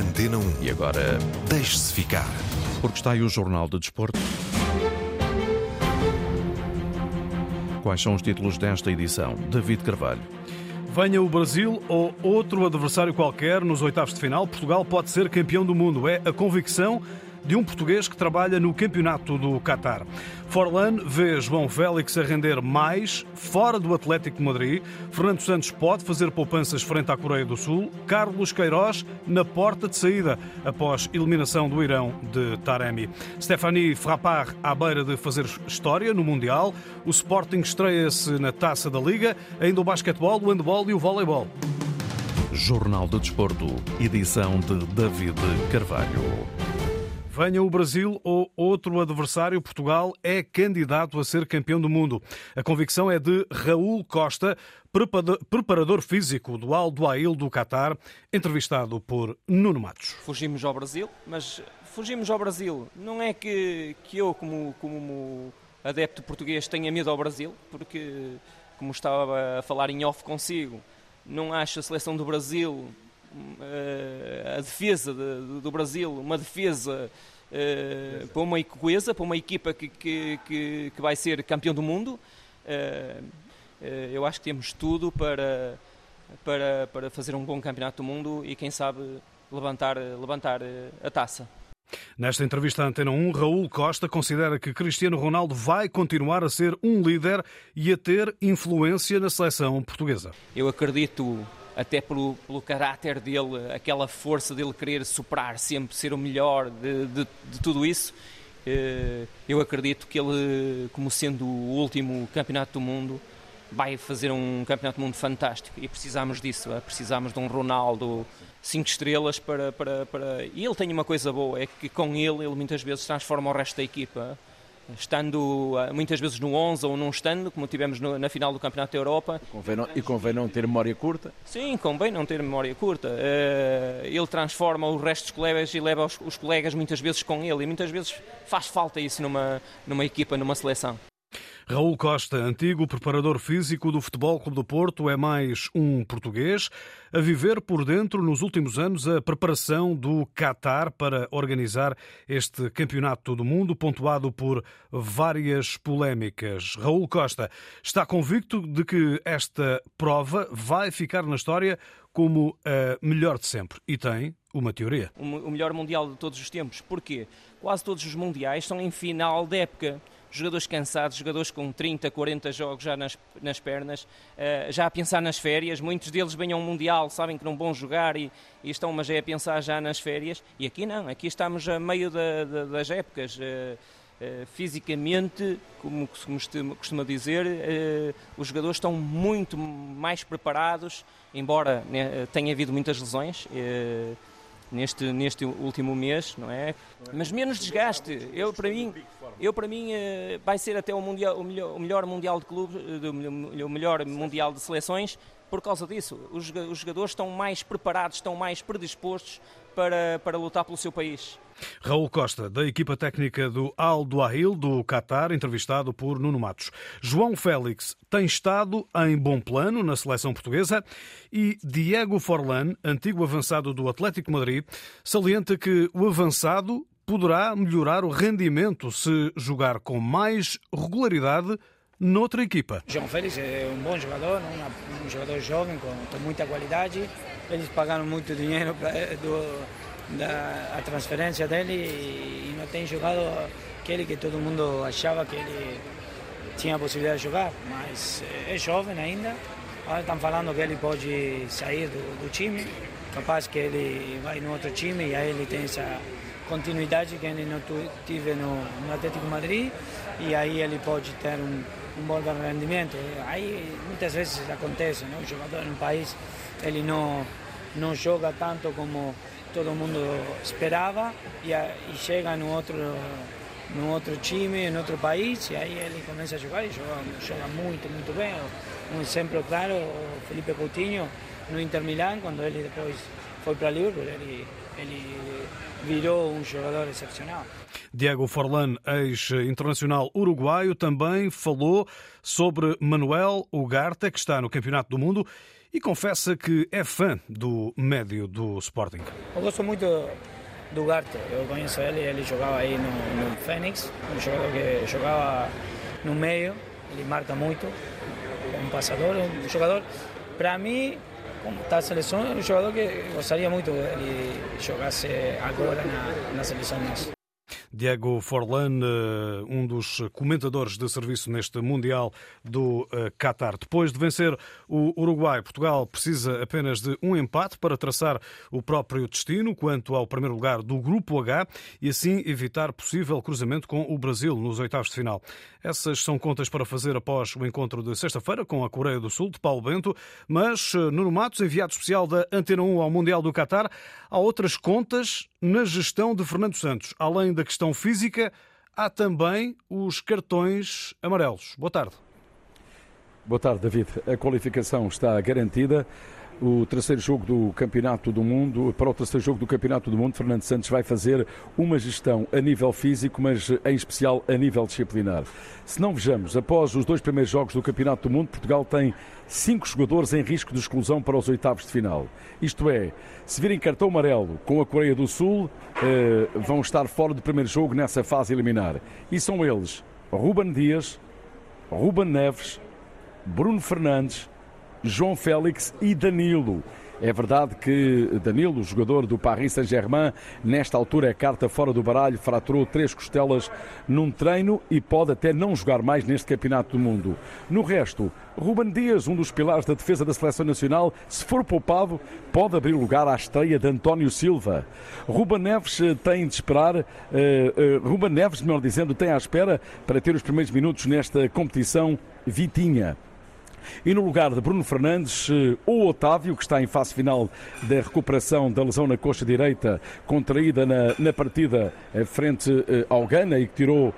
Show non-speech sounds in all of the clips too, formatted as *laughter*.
Antena 1. E agora, Deixe-se ficar. porque está aí o Jornal de Desporto. Quais são os títulos desta edição? David Carvalho. Venha o Brasil ou outro adversário qualquer nos oitavos de final, Portugal pode ser campeão do mundo. É a convicção de um português que trabalha no campeonato do Qatar. Forlan vê João Félix a render mais fora do Atlético de Madrid. Fernando Santos pode fazer poupanças frente à Coreia do Sul. Carlos Queiroz na porta de saída após eliminação do Irão de Taremi. Stephanie Frappard à beira de fazer história no Mundial. O Sporting estreia-se na Taça da Liga. Ainda o basquetebol, o handball e o voleibol. Jornal de Desporto, edição de David Carvalho. Venha o Brasil ou outro adversário, Portugal é candidato a ser campeão do mundo. A convicção é de Raul Costa, preparador físico do Al Duail do Qatar, entrevistado por Nuno Matos. Fugimos ao Brasil, mas fugimos ao Brasil. Não é que, que eu, como, como adepto português, tenha medo ao Brasil, porque, como estava a falar em off consigo, não acho a seleção do Brasil a defesa de, do Brasil, uma defesa uh, para uma coesa, para uma equipa que, que, que, que, vai ser campeão do mundo. Uh, uh, eu acho que temos tudo para, para, para fazer um bom campeonato do mundo e, quem sabe, levantar, levantar a taça. Nesta entrevista à Antena 1, Raul Costa considera que Cristiano Ronaldo vai continuar a ser um líder e a ter influência na seleção portuguesa. Eu acredito até pelo, pelo caráter dele, aquela força dele querer superar sempre, ser o melhor de, de, de tudo isso. Eh, eu acredito que ele, como sendo o último campeonato do mundo, vai fazer um campeonato do mundo fantástico e precisamos disso, é? precisamos de um Ronaldo cinco estrelas para, para, para... E ele tem uma coisa boa, é que com ele ele muitas vezes transforma o resto da equipa estando ah, muitas vezes no 11 ou não estando, como tivemos no, na final do Campeonato da Europa. Convém não, e convém não ter memória curta? Sim, convém não ter memória curta. Uh, ele transforma o resto dos colegas e leva os, os, colegas muitas vezes com ele, e muitas vezes faz falta isso numa, numa equipa, numa seleção. Raul Costa, antigo preparador físico do Futebol Clube do Porto, é mais um português a viver por dentro nos últimos anos a preparação do Qatar para organizar este campeonato do mundo, pontuado por várias polémicas. Raul Costa está convicto de que esta prova vai ficar na história como a melhor de sempre e tem uma teoria. O melhor mundial de todos os tempos. Porquê? Quase todos os mundiais são em final de época jogadores cansados, jogadores com 30, 40 jogos já nas, nas pernas, uh, já a pensar nas férias. Muitos deles vêm ao Mundial, sabem que não vão jogar e, e, estão, mas é a pensar já nas férias. E aqui não, aqui estamos a meio da, da, das épocas. Uh, uh, fisicamente, como se costuma dizer, os jogadores estão muito mais preparados, embora né, tenha havido muitas lesões neste, neste último mês, não é? Mas menos desgaste. Eu, para mim, eu, para mim eh, vai ser até o, mundial, o, melhor, o melhor Mundial de Clubes, eh, o melhor Mundial de Seleções, por causa disso. Os, os jogadores estão mais preparados, estão mais predispostos para, para lutar pelo seu país. Raul Costa, da equipa técnica do Al Duahil, do Qatar, entrevistado por Nuno Matos. João Félix tem estado em bom plano na seleção portuguesa e Diego Forlan, antigo avançado do Atlético Madrid, salienta que o avançado poderá melhorar o rendimento se jogar com mais regularidade noutra equipa. João Félix é um bom jogador, um jogador jovem com, muita qualidade. Eles pagaram muito dinheiro para da a transferência dele e, e não tem jogado aquele que todo mundo achava que ele tinha a possibilidade de jogar, mas é jovem ainda. Agora estão falando que ele pode sair do, do time, capaz que ele vai no outro time e aí ele tem essa continuidade que ele não tive no, no Atlético Madrid e aí ele pode ter um, um bom rendimento. Aí muitas vezes acontece, né? o jogador no país ele não, não joga tanto como todo mundo esperava e, e chega no outro no outro time, em outro país, e aí ele começa a jogar e joga, joga muito, muito bem. Um exemplo claro, o Felipe Coutinho no Inter Milan, quando ele depois foi para Liverpool, ele, ele virou um jogador excepcional. Diego Forlan, ex-internacional uruguaio, também falou sobre Manuel Ugarte, que está no Campeonato do Mundo e confessa que é fã do médio do Sporting. Eu gosto muito do Garte, eu conheço ele, ele jogava aí no, no Fênix, um jogador que jogava no meio, ele marca muito, um passador, um jogador, para mim, como está a seleção, é um jogador que gostaria muito de ele jogasse agora na, na seleção nossa. Diego Forlan, eh, um dos comentadores de serviço neste Mundial do eh, Qatar. Depois de vencer o Uruguai, Portugal precisa apenas de um empate para traçar o próprio destino quanto ao primeiro lugar do Grupo H e assim evitar possível cruzamento com o Brasil nos oitavos de final. Essas são contas para fazer após o encontro de sexta-feira com a Coreia do Sul, de Paulo Bento, mas eh, Nuno Matos, enviado especial da Antena 1 ao Mundial do Qatar, há outras contas na gestão de Fernando Santos. Além da questão física, há também os cartões amarelos. Boa tarde. Boa tarde, David. A qualificação está garantida o terceiro jogo do Campeonato do Mundo. Para o terceiro jogo do Campeonato do Mundo, Fernando Santos vai fazer uma gestão a nível físico, mas em especial a nível disciplinar. Se não vejamos, após os dois primeiros jogos do Campeonato do Mundo, Portugal tem cinco jogadores em risco de exclusão para os oitavos de final. Isto é, se virem cartão amarelo com a Coreia do Sul, eh, vão estar fora do primeiro jogo nessa fase eliminar. E são eles Ruben Dias, Ruben Neves, Bruno Fernandes, João Félix e Danilo. É verdade que Danilo, jogador do Paris Saint-Germain, nesta altura é carta fora do baralho, fraturou três costelas num treino e pode até não jogar mais neste Campeonato do Mundo. No resto, Ruben Dias, um dos pilares da defesa da Seleção Nacional, se for poupado, pode abrir lugar à estreia de António Silva. Ruben Neves eh, tem de esperar, uh, uh, Ruben Neves, melhor dizendo, tem à espera para ter os primeiros minutos nesta competição Vitinha. E no lugar de Bruno Fernandes, eh, o Otávio, que está em fase final da recuperação da lesão na coxa direita, contraída na, na partida eh, frente eh, ao Gana e que, tirou,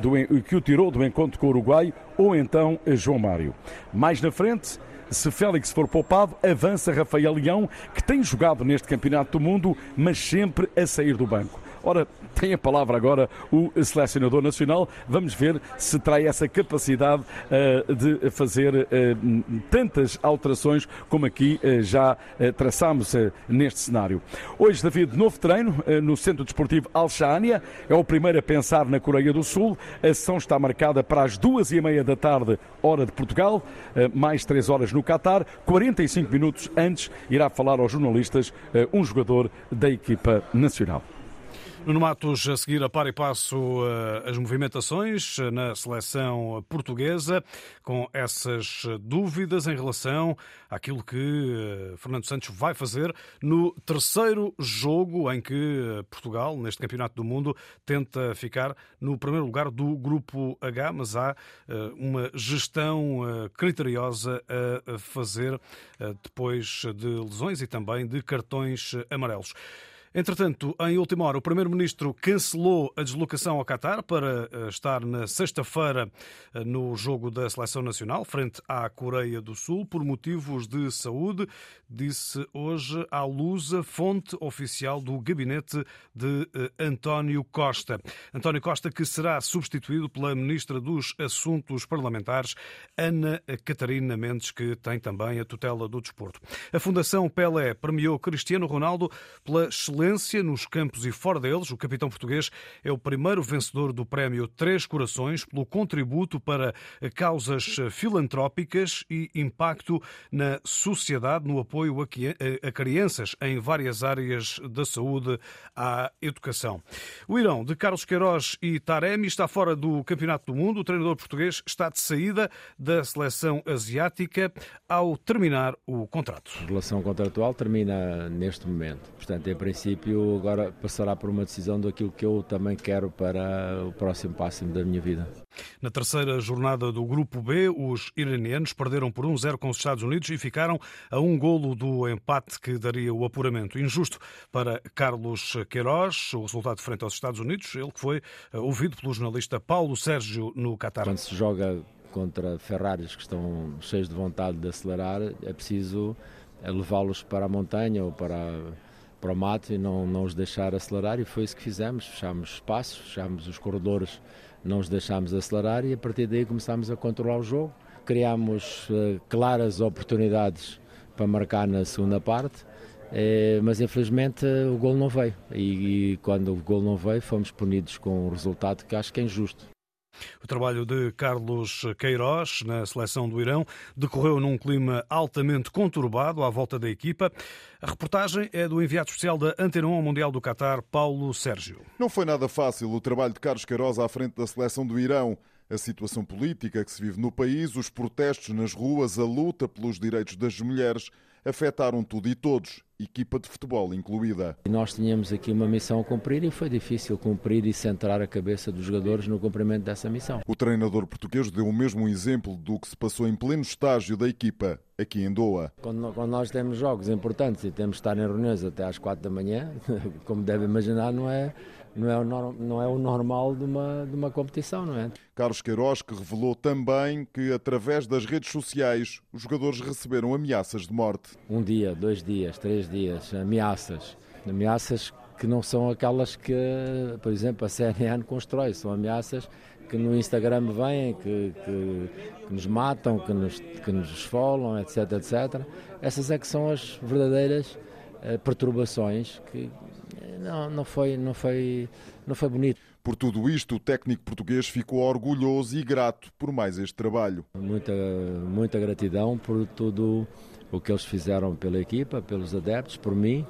do, que o tirou do encontro com o Uruguai, ou então João Mário. Mais na frente, se Félix for poupado, avança Rafael Leão, que tem jogado neste Campeonato do Mundo, mas sempre a sair do banco. Ora, tem a palavra agora o selecionador nacional. Vamos ver se trai essa capacidade uh, de fazer uh, tantas alterações como aqui uh, já traçámos neste cenário. Hoje, David, novo treino no Centro Desportivo Alxânia. É o primeiro a pensar na Coreia do Sul. A sessão está marcada para as duas e meia da tarde, hora de Portugal, mais três horas no Catar. 45 minutos antes irá falar aos jornalistas um jogador da equipa nacional. Nuno Matos, a seguir a par e passo eh, as movimentações eh, na seleção portuguesa, com essas dúvidas em relação àquilo que eh, Fernando Santos vai fazer no terceiro jogo em que Portugal, neste Campeonato do Mundo, tenta ficar no primeiro lugar do Grupo H, mas há uma gestão criteriosa a fazer depois de lesões e também de cartões amarelos. Entretanto, em última hora, o Primeiro-Ministro cancelou a deslocação ao Qatar para eh, estar na sexta-feira eh, no jogo da Seleção Nacional, frente à Coreia do Sul, por motivos de saúde, disse hoje à Lusa, fonte oficial do gabinete de eh, António Costa. António Costa, que será substituído pela Ministra dos Assuntos Parlamentares, Ana Catarina Mendes, que tem também a tutela do desporto. A Fundação Pelé premiou Cristiano Ronaldo pela excelente excelência nos campos e fora deles. O capitão português é o primeiro vencedor do prémio Três Corações pelo contributo para causas filantrópicas e impacto na sociedade no apoio a crianças em várias áreas da saúde à educação. O Irão de Carlos Queiroz e Taremi está fora do Campeonato do Mundo. O treinador português está de saída da seleção asiática ao terminar o contrato. A relação contratual termina neste momento. Portanto, em princípio, princípio, agora passará por uma decisão daquilo que eu também quero para o próximo passo da minha vida. Na terceira jornada do Grupo B, os iranianos perderam por 1-0 com os Estados Unidos e ficaram a um golo do empate que daria o apuramento. Injusto para Carlos Queiroz, o resultado frente aos Estados Unidos, ele que foi eh, ouvido pelo jornalista Paulo Sérgio no Qatar. Quando se joga contra Ferraris que estão cheios de vontade de acelerar, é preciso eh, levá-los para a montanha ou para para o mato e não, não os deixar acelerar e foi isso que fizemos, fechámos espaços, fechámos os corredores, não os deixámos acelerar e a partir daí começámos a controlar o jogo, criámos uh, claras oportunidades para marcar na segunda parte. É, mas infelizmente o gol não veio e, e, quando o gol não veio fomos punidos com um resultado que acho que é injusto. O trabalho de Carlos Queiroz na seleção do Irão decorreu num clima altamente conturbado à volta da equipa. A reportagem é do enviado especial da Antena 1 ao Mundial do Qatar, Paulo Sérgio. Não foi nada fácil o trabalho de Carlos Queiroz à frente da seleção do Irão. A situação política que se vive no país, os protestos nas ruas, a luta pelos direitos das mulheres afetaram tudo e todos, equipa de futebol incluída. Nós tínhamos aqui uma missão a cumprir e foi difícil cumprir e centrar a cabeça dos jogadores no cumprimento dessa missão. O treinador português deu o mesmo exemplo do que se passou em pleno estágio da equipa aqui em Doha. Quando, quando nós temos jogos importantes e temos de estar em reuniões até às quatro da manhã, *laughs* como deve imaginar, não é não é, o, não é o normal de uma, de uma competição, não é? Carlos Queiroz que revelou também que através das redes sociais os jogadores receberam ameaças de morte. Um dia, dois dias, três dias, ameaças. Ameaças que não são aquelas que, por exemplo, a CNN constrói, são ameaças que no Instagram vêm, que, que, que, nos matam, que nos, que nos esfolam, etc, etc. Essas é que são as verdadeiras perturbações que não, não, foi, não, foi, não foi bonito. Por tudo isto, o técnico português ficou orgulhoso e grato por mais este trabalho. Muita, muita gratidão por tudo o que eles fizeram pela equipa, pelos adeptos, por mim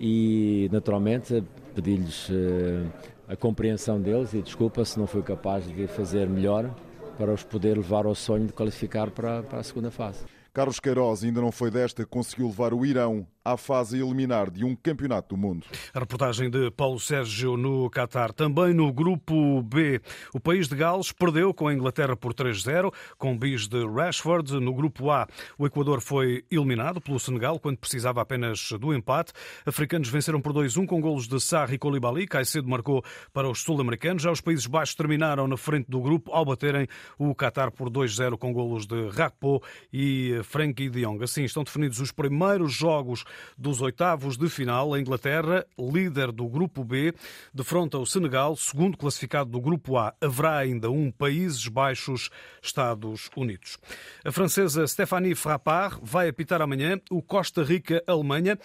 e, naturalmente, pedi-lhes uh, a compreensão deles e desculpa se não fui capaz de fazer melhor para os poder levar ao sonho de qualificar para, para a segunda fase. Carlos Queiroz ainda não foi desta que conseguiu levar o Irão à fase eliminar de um campeonato do mundo. A reportagem de Paulo Sérgio no Qatar. Também no grupo B, o país de Gales perdeu com a Inglaterra por 3-0, com bis de Rashford. No grupo A, o Equador foi eliminado pelo Senegal quando precisava apenas do empate. Africanos venceram por 2-1 com golos de Sarri e Colibali. Caicedo marcou para os sul-americanos. Já os Países Baixos terminaram na frente do grupo ao baterem o Qatar por 2-0 com golos de Rakpo e Frankie de Jong. Assim estão definidos os primeiros jogos dos oitavos de final. A Inglaterra, líder do Grupo B, defronta o Senegal, segundo classificado do Grupo A. Haverá ainda um Países Baixos, Estados Unidos. A francesa Stéphanie Frappard vai apitar amanhã o Costa Rica-Alemanha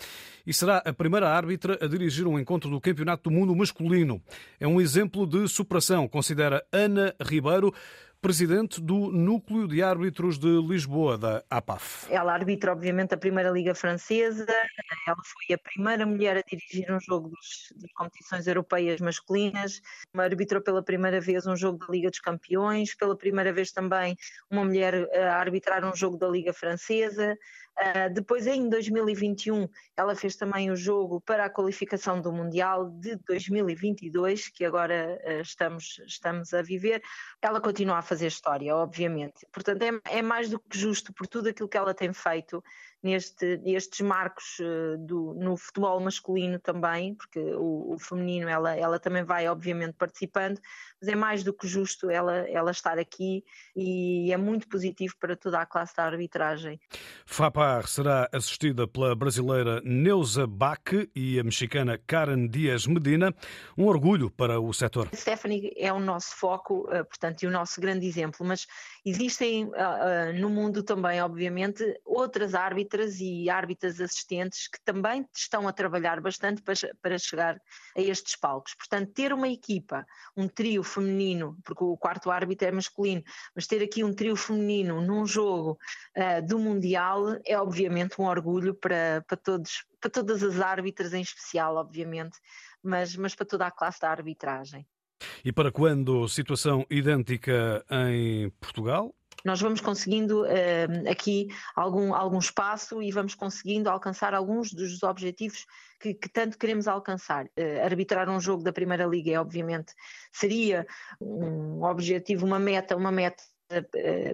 e será a primeira árbitra a dirigir um encontro do Campeonato do Mundo masculino. É um exemplo de superação, considera Ana Ribeiro presidente do Núcleo de Árbitros de Lisboa, da APAF. Ela arbitra, obviamente, a Primeira Liga Francesa, ela foi a primeira mulher a dirigir um jogo das competições europeias masculinas, arbitrou pela primeira vez um jogo da Liga dos Campeões, pela primeira vez também uma mulher a arbitrar um jogo da Liga Francesa, Uh, depois, em 2021, ela fez também o jogo para a qualificação do Mundial de 2022, que agora uh, estamos, estamos a viver. Ela continua a fazer história, obviamente. Portanto, é, é mais do que justo por tudo aquilo que ela tem feito neste, nestes marcos uh, do, no futebol masculino também, porque o, o, feminino ela, ela também vai, obviamente, participando, mas é mais do que justo ela, ela estar aqui e é muito positivo para toda a classe da arbitragem. FAPAR será assistida pela brasileira Neuza Bach e a mexicana Karen Dias Medina, um orgulho para o setor. Stephanie é o nosso foco, uh, portanto, e o nosso grande exemplo, mas existem uh, no mundo também, obviamente, outras árbitras árbitras e árbitras assistentes que também estão a trabalhar bastante para, para chegar a estes palcos. Portanto, ter uma equipa, um trio feminino, porque o quarto árbitro é masculino, mas ter aqui um trio feminino num jogo uh, do Mundial é obviamente um orgulho para, para, todos, para todas as árbitras em especial, obviamente, mas, mas para toda a classe da arbitragem. E para quando situação idêntica em Portugal? Nós vamos conseguindo uh, aqui algum, algum espaço e vamos conseguindo alcançar alguns dos objetivos que, que tanto queremos alcançar. Uh, arbitrar um jogo da Primeira Liga, é, obviamente, seria um objetivo, uma meta, uma meta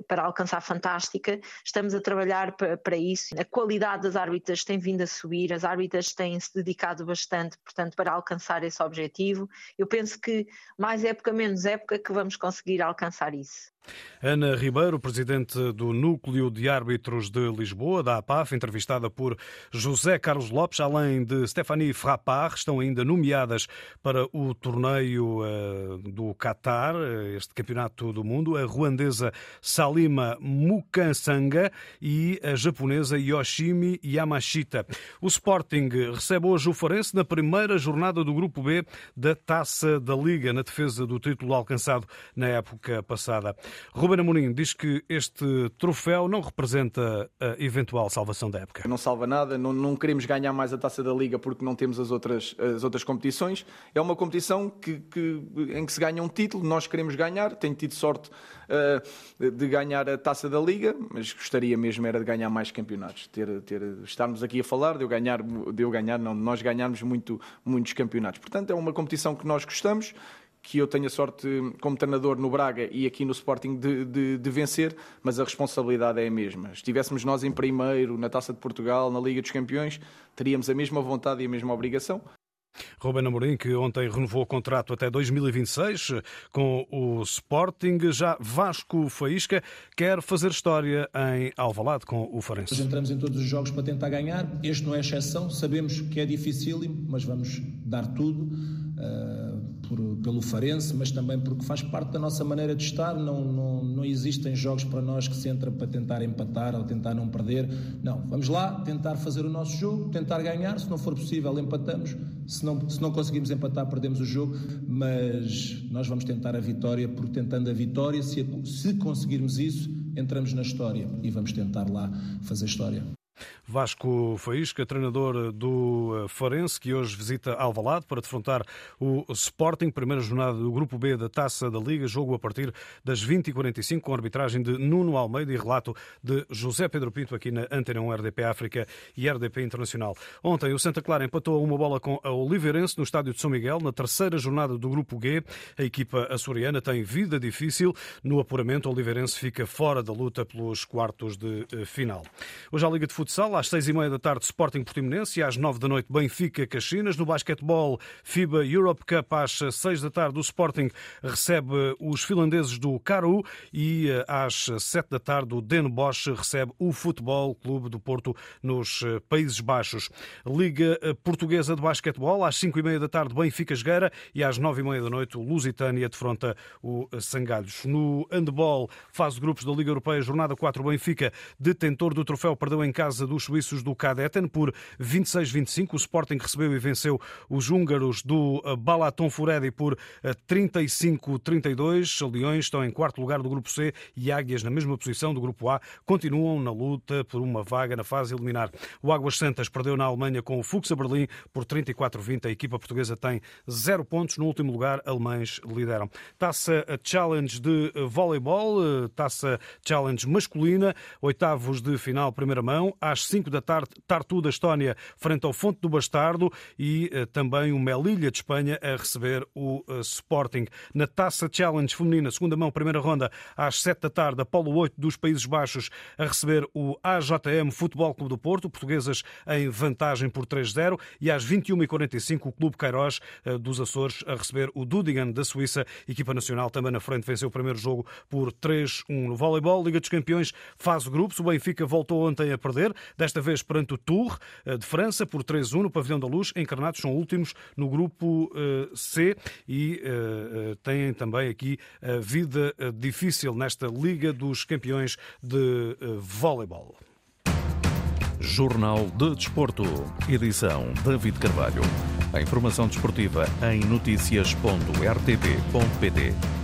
para alcançar fantástica. Estamos a trabalhar para isso. A qualidade das árbitras tem vindo a subir, as árbitras têm se dedicado bastante, portanto, para alcançar esse objetivo. Eu penso que mais época, menos época, que vamos conseguir alcançar isso. Ana Ribeiro, presidente do Núcleo de Árbitros de Lisboa, da APAF, entrevistada por José Carlos Lopes, além de Stephanie Frappard, estão ainda nomeadas para o torneio uh, do Qatar, este campeonato do mundo, a ruandesa Salima Mukansanga e a japonesa Yoshimi Yamashita. O Sporting recebe hoje o Farense na primeira jornada do Grupo B da Taça da Liga, na defesa do título alcançado na época passada. Ruben Amorim diz que este troféu não representa a eventual salvação da época. Não salva nada, não, não queremos ganhar mais a Taça da Liga porque não temos as outras, as outras competições. É uma competição que, que, em que se ganha um título, nós queremos ganhar. Tenho tido sorte uh, de ganhar a Taça da Liga, mas gostaria mesmo era de ganhar mais campeonatos. Ter, ter, estarmos aqui a falar de eu ganhar, de eu ganhar não, nós ganharmos muito, muitos campeonatos. Portanto, é uma competição que nós gostamos que eu tenho a sorte, como treinador no Braga e aqui no Sporting, de, de, de, vencer, mas a responsabilidade é a mesma. Estivéssemos nós em primeiro, na Taça de Portugal, na Liga dos Campeões, teríamos a mesma vontade e a mesma obrigação. Ruben Amorim, que ontem renovou o contrato até 2026 com o Sporting. Já Vasco Faísca quer fazer história em Alvalade com o Farense. Nós entramos em todos os jogos para tentar ganhar. Este não é exceção. Sabemos que é dificílimo, mas vamos dar tudo. Uh, por, pelo Farense, mas também porque faz parte da nossa maneira de estar. Não, não, não existem jogos para nós que se entra para tentar empatar ou tentar não perder. Não, vamos lá tentar fazer o nosso jogo, tentar ganhar. Se não for possível, empatamos. Se não, se não conseguimos empatar, perdemos o jogo. Mas nós vamos tentar a vitória, porque tentando a vitória, se, se conseguirmos isso, entramos na história e vamos tentar lá fazer história. Vasco Faísca, treinador do eh, Farense, que hoje visita Alvalade para defrontar o Sporting, primeira jornada do Grupo B da Taça da Liga, jogo a partir das 20h45 com arbitragem de Nuno Almeida e relato de José Pedro Pinto aqui na Antena 1 RDP África e RDP Internacional. Ontem o Santa Clara empatou uma bola com a Oliveirense no estádio de São Miguel, na terceira jornada do Grupo G. A equipa açoriana tem vida difícil. No apuramento, o Oliveirense fica fora da luta pelos quartos de eh, final. Hoje a Liga de Futsal às seis e meia da tarde, Sporting Portimonense e às nove da noite, Benfica Caxinas. No basquetebol, FIBA Europe Cup às seis da tarde, o Sporting recebe os finlandeses do Caru e eh, às sete da tarde, o Den Bosch recebe o Futebol Clube do Porto nos eh, Países Baixos. Liga eh, Portuguesa de Basquetebol, às cinco e meia da tarde, Benfica Jogueira e às nove e meia da noite, Lusitânia defronta o Sangalhos. No handball, fase de grupos da Liga Europeia, jornada 4, Benfica, detentor do troféu, perdeu em casa dos suíços do Cadeten por 26-25. O Sporting recebeu e venceu os húngaros do eh, Balaton Furedi por 35-32. Eh, Leões estão em quarto lugar do Grupo C e Águias na mesma posição do Grupo A. Continuam na luta por uma vaga na fase eliminar. O Águas Santas perdeu na Alemanha com o Fuxa Berlim por 34-20. A equipa portuguesa tem zero pontos. No último lugar, alemães lideram. Taça Challenge de voleibol, eh, taça Challenge masculina, oitavos de final, primeira mão, às 5 5 da tarde, Tartu da Estónia frente ao Fonte do Bastardo e eh, também o Melilha de Espanha a receber o eh, Sporting. Na Taça Challenge feminina, segunda mão, primeira ronda, às 7 da tarde, Apolo 8 dos Países Baixos a receber o AJM Futebol Clube do Porto, portuguesas em vantagem por 3-0 e às 21h45 o Clube Queiroz eh, dos Açores a receber o Dudigan da Suíça, equipa nacional também na frente, venceu o primeiro jogo por 3-1 no voleibol, Liga dos Campeões, fase grupos, o Benfica voltou ontem a perder, desta vez perante o Tour eh, de França por 3-1 no Pavilhão da Luz. Encarnados são últimos no grupo eh, C e eh, têm também aqui a vida difícil nesta Liga dos Campeões de Voleibol. Jornal de Desporto, edição David Carvalho. A informação desportiva em notícias.rtp.pt.